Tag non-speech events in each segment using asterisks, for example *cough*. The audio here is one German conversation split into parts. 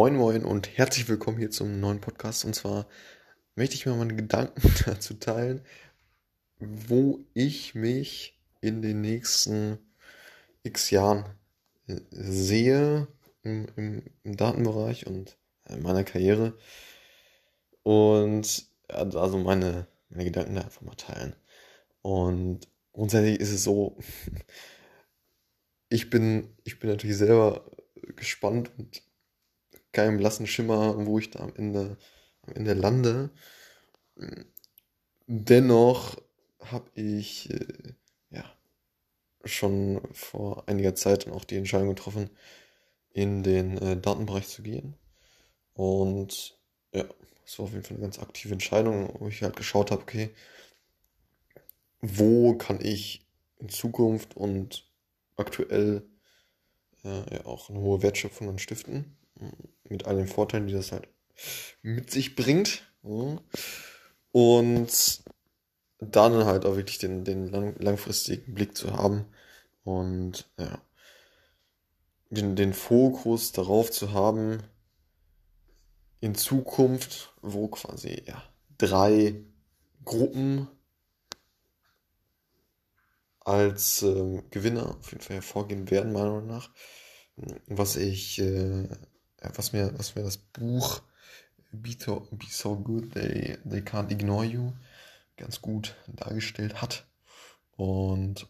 Moin Moin und herzlich willkommen hier zum neuen Podcast. Und zwar möchte ich mir meine Gedanken *laughs* dazu teilen, wo ich mich in den nächsten x Jahren äh, sehe im, im, im Datenbereich und in meiner Karriere. Und also meine, meine Gedanken da einfach mal teilen. Und grundsätzlich ist es so, *laughs* ich bin, ich bin natürlich selber gespannt und keinem blassen Schimmer, wo ich da am Ende, am Ende lande. Dennoch habe ich äh, ja schon vor einiger Zeit auch die Entscheidung getroffen, in den äh, Datenbereich zu gehen. Und ja, das war auf jeden Fall eine ganz aktive Entscheidung, wo ich halt geschaut habe, okay, wo kann ich in Zukunft und aktuell äh, ja auch eine hohe Wertschöpfung dann stiften mit all den Vorteilen, die das halt mit sich bringt. Und dann halt auch wirklich den, den lang, langfristigen Blick zu haben und ja, den, den Fokus darauf zu haben, in Zukunft, wo quasi ja, drei Gruppen als äh, Gewinner auf jeden Fall hervorgehen werden, meiner Meinung nach. Was ich äh, was mir, was mir das Buch Be So, Be so Good, They, They Can't Ignore You ganz gut dargestellt hat. Und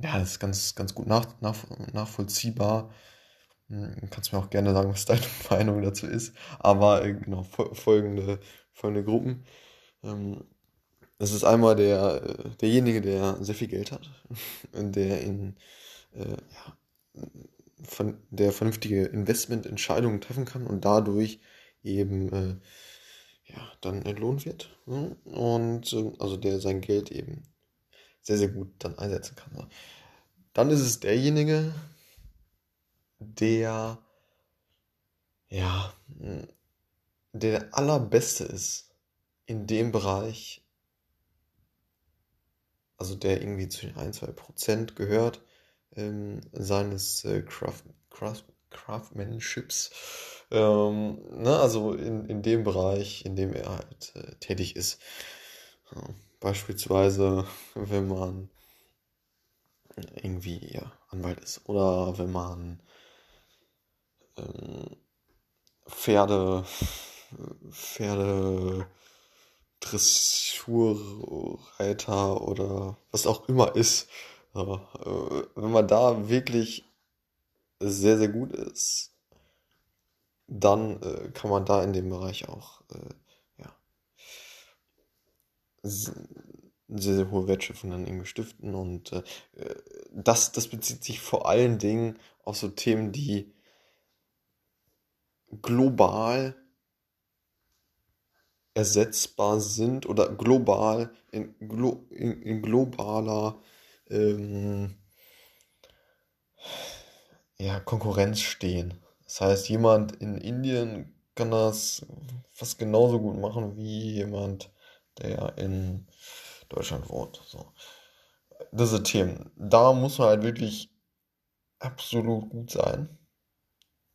ja, das ist ganz, ganz gut nach, nach, nachvollziehbar. Hm, kannst mir auch gerne sagen, was deine *laughs* Meinung dazu ist. Aber äh, genau, folgende, folgende Gruppen. Ähm, das ist einmal der, äh, derjenige, der sehr viel Geld hat, *laughs* der in äh, ja, der vernünftige Investmententscheidungen treffen kann und dadurch eben äh, ja, dann entlohnt wird. Ne? Und äh, also der sein Geld eben sehr, sehr gut dann einsetzen kann. Ne? Dann ist es derjenige, der ja, der allerbeste ist in dem Bereich, also der irgendwie zu den 1, 2 Prozent gehört, ähm, seines äh, Craft, Craft, Craftsmanships. Ähm, ne, also in, in dem Bereich, in dem er halt äh, tätig ist. Ja, beispielsweise, wenn man irgendwie ja, Anwalt ist oder wenn man ähm, Pferde, Pferde, Dressurreiter oder was auch immer ist, ja, äh, wenn man da wirklich sehr, sehr gut ist, dann äh, kann man da in dem Bereich auch äh, ja, sehr, sehr hohe Wertschöpfung dann irgendwie stiften. Und äh, das, das bezieht sich vor allen Dingen auf so Themen, die global ersetzbar sind oder global in, glo in, in globaler ähm, ja, Konkurrenz stehen. Das heißt, jemand in Indien kann das fast genauso gut machen wie jemand, der in Deutschland wohnt. So. Diese Themen. Da muss man halt wirklich absolut gut sein,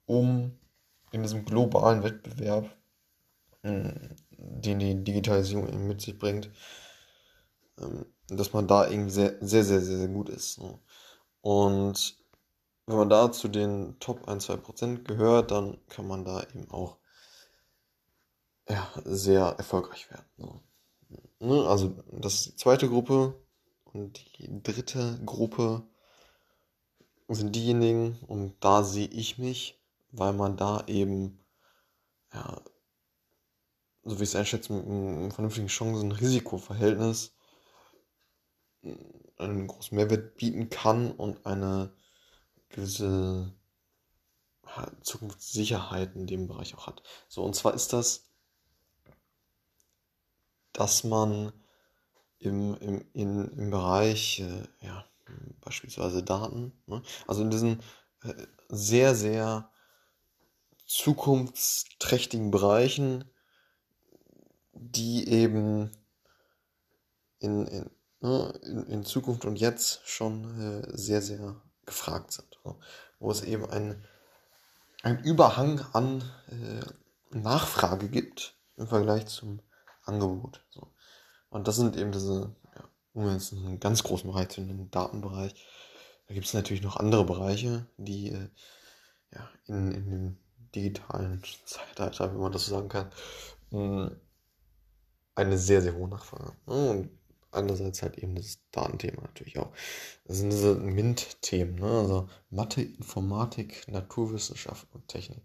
um in diesem globalen Wettbewerb, hm, den die Digitalisierung mit sich bringt, ähm, dass man da irgendwie sehr, sehr, sehr, sehr, sehr gut ist. Ne? Und wenn man da zu den Top 1, 2% gehört, dann kann man da eben auch ja, sehr erfolgreich werden. Ne? ne? Also das ist die zweite Gruppe und die dritte Gruppe sind diejenigen, und da sehe ich mich, weil man da eben, ja, so wie ich es einschätze, mit einem vernünftigen Chancen-Risikoverhältnis einen großen Mehrwert bieten kann und eine gewisse Zukunftssicherheit in dem Bereich auch hat. So, und zwar ist das, dass man im, im, in, im Bereich, äh, ja, beispielsweise Daten, ne? also in diesen äh, sehr, sehr zukunftsträchtigen Bereichen, die eben in, in, in, in Zukunft und jetzt schon äh, sehr, sehr gefragt sind. Wo es eben ein, einen Überhang an äh, Nachfrage gibt im Vergleich zum Angebot. Und das sind eben diese, ja, um jetzt einen ganz großen Bereich zu nennen, Datenbereich. Da gibt es natürlich noch andere Bereiche, die äh, ja, in, in dem digitalen Zeitalter, wenn man das so sagen kann, hm, eine sehr, sehr hohe Nachfrage. Und andererseits halt eben das Datenthema natürlich auch. Das sind diese MINT-Themen, ne? also Mathe, Informatik, Naturwissenschaft und Technik.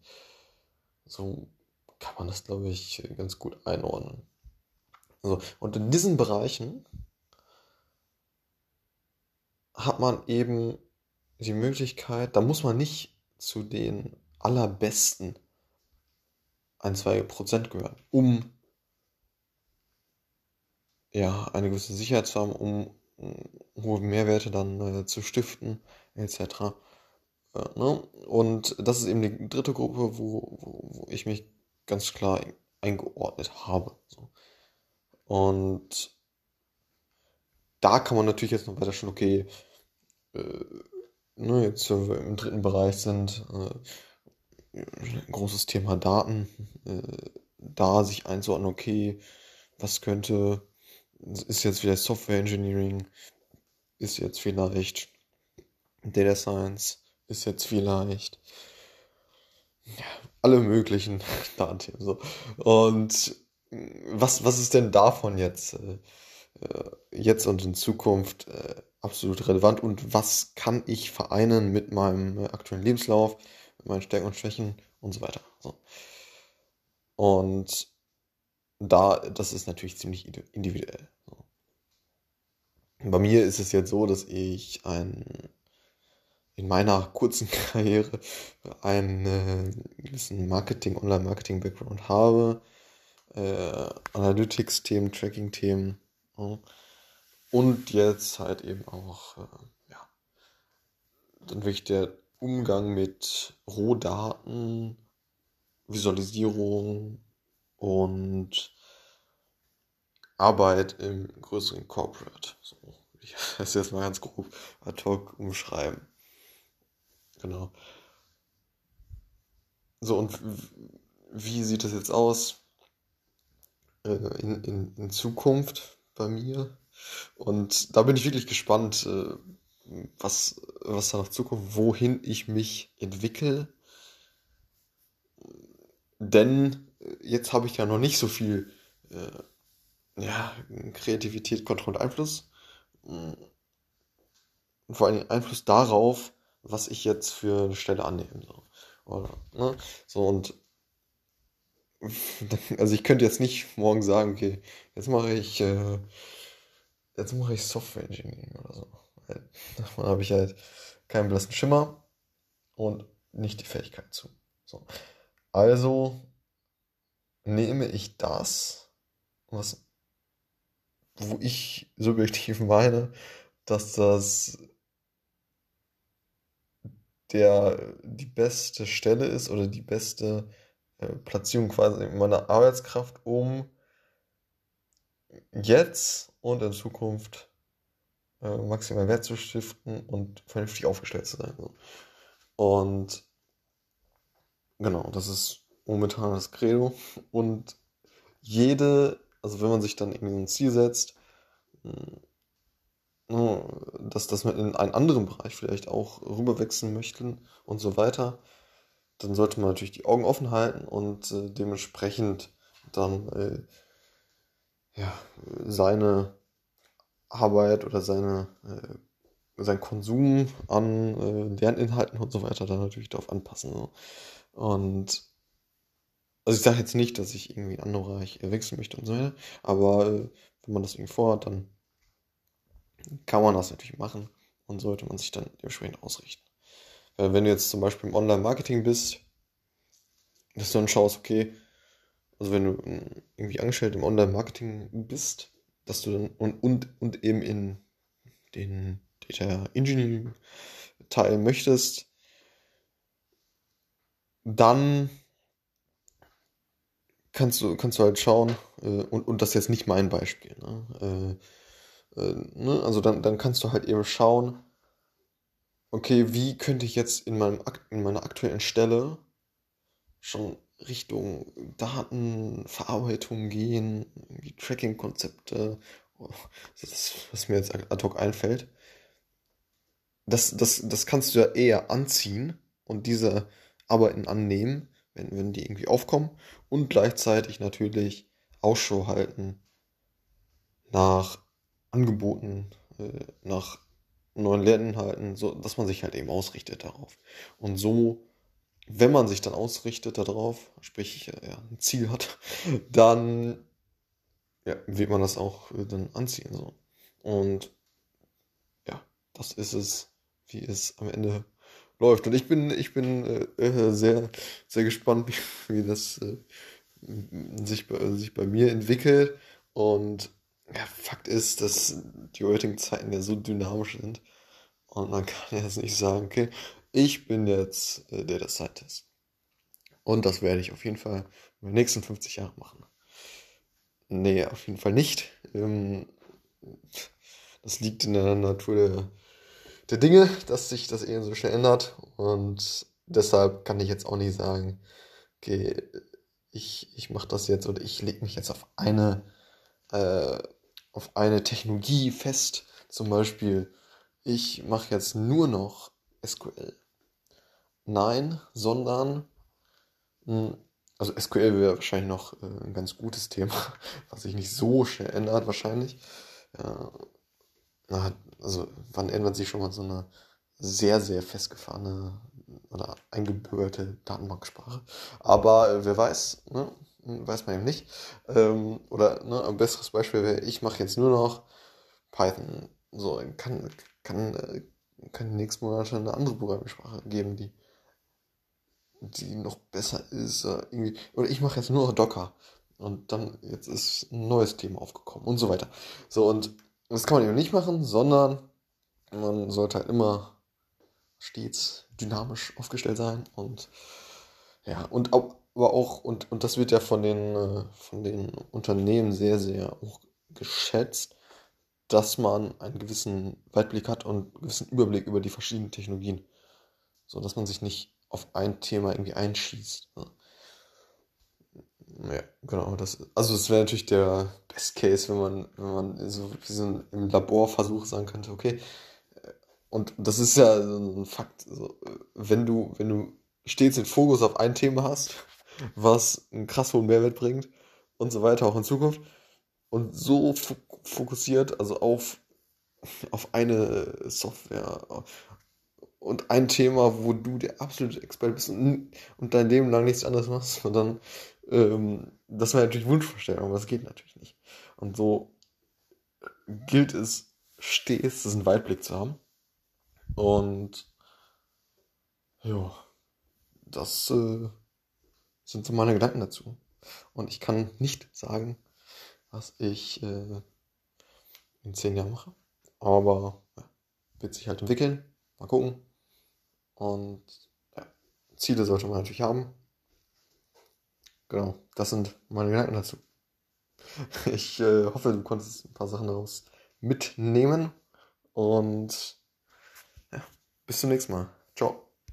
So kann man das, glaube ich, ganz gut einordnen. Also, und in diesen Bereichen hat man eben die Möglichkeit, da muss man nicht zu den allerbesten ein, zwei Prozent gehören, um ja, eine gewisse Sicherheit zu haben, um hohe Mehrwerte dann äh, zu stiften, etc. Äh, ne? Und das ist eben die dritte Gruppe, wo, wo, wo ich mich ganz klar eingeordnet habe. So. Und da kann man natürlich jetzt noch weiter schon, okay, äh, ne, jetzt wenn wir im dritten Bereich sind, äh, großes Thema Daten, äh, da sich einzuordnen, okay, was könnte ist jetzt vielleicht Software Engineering, ist jetzt vielleicht Data Science, ist jetzt vielleicht alle möglichen *laughs* Datenthemen. So. Und was, was ist denn davon jetzt, äh, äh, jetzt und in Zukunft äh, absolut relevant und was kann ich vereinen mit meinem aktuellen Lebenslauf, mit meinen Stärken und Schwächen und so weiter. So. Und da, das ist natürlich ziemlich individuell. Bei mir ist es jetzt so, dass ich ein, in meiner kurzen *laughs* Karriere einen gewissen Marketing, Online-Marketing-Background habe, äh, Analytics-Themen, Tracking-Themen ja. und jetzt halt eben auch, äh, ja, dann wirklich der Umgang mit Rohdaten, Visualisierung, und Arbeit im größeren Corporate. So, ich *laughs* das jetzt mal ganz grob ad hoc umschreiben. Genau. So, und wie sieht das jetzt aus äh, in, in, in Zukunft bei mir? Und da bin ich wirklich gespannt, äh, was, was da noch Zukunft, wohin ich mich entwickle. Denn jetzt habe ich ja noch nicht so viel äh, ja, Kreativität, Kontrolle und Einfluss. Und vor allem Einfluss darauf, was ich jetzt für eine Stelle annehme. So. Oder, ne? so und *laughs* also ich könnte jetzt nicht morgen sagen, okay, jetzt mache ich äh, jetzt mache ich Software Engineering oder so. Davon habe ich halt keinen blassen Schimmer und nicht die Fähigkeit zu. So. Also nehme ich das, was, wo ich subjektiv meine, dass das der die beste Stelle ist oder die beste äh, Platzierung quasi meiner Arbeitskraft, um jetzt und in Zukunft äh, maximal Wert zu stiften und vernünftig aufgestellt zu sein. Und genau, das ist momentan das Credo. Und jede, also wenn man sich dann irgendwie ein Ziel setzt, hm, dass, dass man in einen anderen Bereich vielleicht auch rüberwechseln möchte und so weiter, dann sollte man natürlich die Augen offen halten und äh, dementsprechend dann äh, ja, seine Arbeit oder seine, äh, sein Konsum an äh, Lerninhalten und so weiter dann natürlich darauf anpassen. So. Und also ich sage jetzt nicht, dass ich irgendwie in andere Bereich wechseln möchte und so weiter, aber äh, wenn man das irgendwie vorhat, dann kann man das natürlich machen und sollte man sich dann dementsprechend ausrichten. Weil wenn du jetzt zum Beispiel im Online-Marketing bist, dass du dann schaust, okay, also wenn du irgendwie angestellt im Online-Marketing bist, dass du dann und, und, und eben in den Data Engineering Teil möchtest, dann kannst du, kannst du halt schauen, äh, und, und das ist jetzt nicht mein Beispiel, ne? Äh, äh, ne? Also dann, dann kannst du halt eben schauen, okay, wie könnte ich jetzt in, meinem, in meiner aktuellen Stelle schon Richtung Datenverarbeitung gehen, Tracking-Konzepte, das, was mir jetzt ad hoc einfällt. Das, das, das kannst du ja eher anziehen und diese Arbeiten annehmen, wenn, wenn die irgendwie aufkommen und gleichzeitig natürlich Ausschau halten nach Angeboten, äh, nach neuen Lerninhalten, so dass man sich halt eben ausrichtet darauf. Und so, wenn man sich dann ausrichtet darauf, sprich äh, ja, ein Ziel hat, *laughs* dann ja, wird man das auch äh, dann anziehen. So. Und ja, das ist es, wie es am Ende läuft. Und ich bin, ich bin äh, äh sehr, sehr gespannt, *laughs* wie, wie das äh, sich, bei, sich bei mir entwickelt. Und ja, Fakt ist, dass die heutigen Zeiten ja so dynamisch sind. Und man kann jetzt nicht sagen, okay, ich bin jetzt äh, der das Zeit ist. Und das werde ich auf jeden Fall in den nächsten 50 Jahren machen. Nee, auf jeden Fall nicht. Ähm, das liegt in der Natur der, der Dinge, dass sich das eben so schnell ändert. Und deshalb kann ich jetzt auch nicht sagen, okay, ich, ich mache das jetzt oder ich lege mich jetzt auf eine, äh, auf eine Technologie fest. Zum Beispiel, ich mache jetzt nur noch SQL. Nein, sondern hm, also SQL wäre wahrscheinlich noch äh, ein ganz gutes Thema, *laughs* was sich nicht so schnell ändert wahrscheinlich. Ja, also wann ändert sich schon mal so eine sehr, sehr festgefahrene oder eingebürgerte Datenbanksprache. Aber äh, wer weiß, ne? weiß man eben nicht. Ähm, oder ne, ein besseres Beispiel wäre, ich mache jetzt nur noch Python. So, kann, kann, äh, kann nächsten Monat eine andere Programmiersprache geben, die, die noch besser ist. Äh, irgendwie. Oder ich mache jetzt nur noch Docker. Und dann, jetzt ist ein neues Thema aufgekommen und so weiter. So, und das kann man eben nicht machen, sondern man sollte halt immer stets dynamisch aufgestellt sein und ja, und aber auch, und, und das wird ja von den, äh, von den Unternehmen sehr, sehr auch geschätzt, dass man einen gewissen Weitblick hat und einen gewissen Überblick über die verschiedenen Technologien. So dass man sich nicht auf ein Thema irgendwie einschießt. Ne? Ja, genau. Das, also es wäre natürlich der Best Case, wenn man, wenn man so wie so ein, im Laborversuch sagen könnte, okay, und das ist ja so ein Fakt. Also, wenn du, wenn du stets den Fokus auf ein Thema hast, was einen krass hohen Mehrwert bringt und so weiter auch in Zukunft und so fokussiert, also auf, auf eine Software und ein Thema, wo du der absolute Experte bist und, und dein Leben lang nichts anderes machst, und dann, ähm, das wäre natürlich Wunschvorstellung, aber das geht natürlich nicht. Und so gilt es stets, diesen Weitblick zu haben und ja, das äh, sind so meine Gedanken dazu. Und ich kann nicht sagen, was ich äh, in zehn Jahren mache. Aber ja, wird sich halt entwickeln. Mal gucken. Und ja, Ziele sollte man natürlich haben. Genau, das sind meine Gedanken dazu. *laughs* Ich äh, hoffe, du konntest ein paar Sachen daraus mitnehmen. Und bis zum nächsten Mal. Ciao.